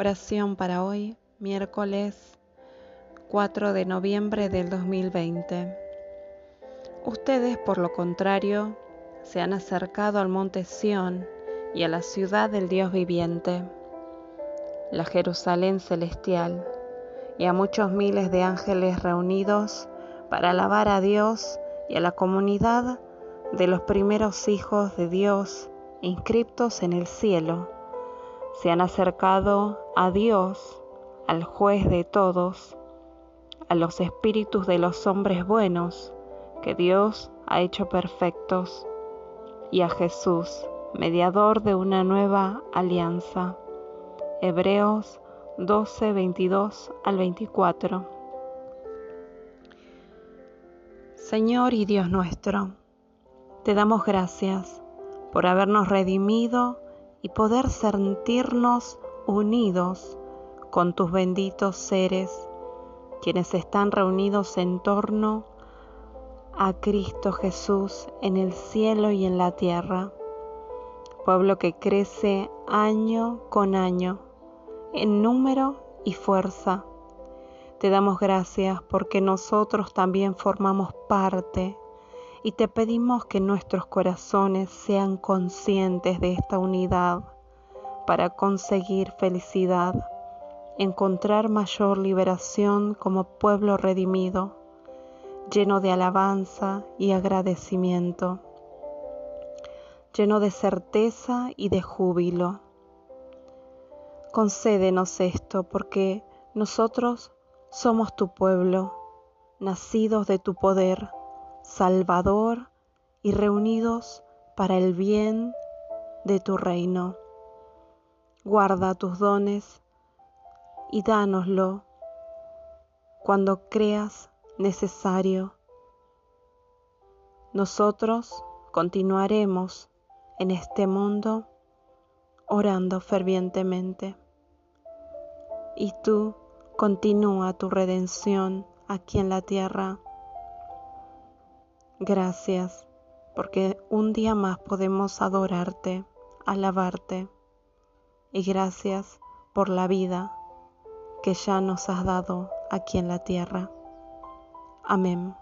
Oración para hoy, miércoles 4 de noviembre del 2020. Ustedes, por lo contrario, se han acercado al monte Sión y a la ciudad del Dios viviente, la Jerusalén celestial, y a muchos miles de ángeles reunidos para alabar a Dios y a la comunidad de los primeros hijos de Dios inscriptos en el cielo se han acercado a Dios, al juez de todos, a los espíritus de los hombres buenos que Dios ha hecho perfectos, y a Jesús, mediador de una nueva alianza. Hebreos 12, 22 al 24. Señor y Dios nuestro, te damos gracias por habernos redimido y poder sentirnos unidos con tus benditos seres, quienes están reunidos en torno a Cristo Jesús en el cielo y en la tierra, pueblo que crece año con año en número y fuerza. Te damos gracias porque nosotros también formamos parte y te pedimos que nuestros corazones sean conscientes de esta unidad para conseguir felicidad, encontrar mayor liberación como pueblo redimido, lleno de alabanza y agradecimiento, lleno de certeza y de júbilo. Concédenos esto porque nosotros somos tu pueblo, nacidos de tu poder Salvador y reunidos para el bien de tu reino. Guarda tus dones y dánoslo cuando creas necesario. Nosotros continuaremos en este mundo orando fervientemente. Y tú continúa tu redención aquí en la tierra Gracias, porque un día más podemos adorarte, alabarte. Y gracias por la vida que ya nos has dado aquí en la tierra. Amén.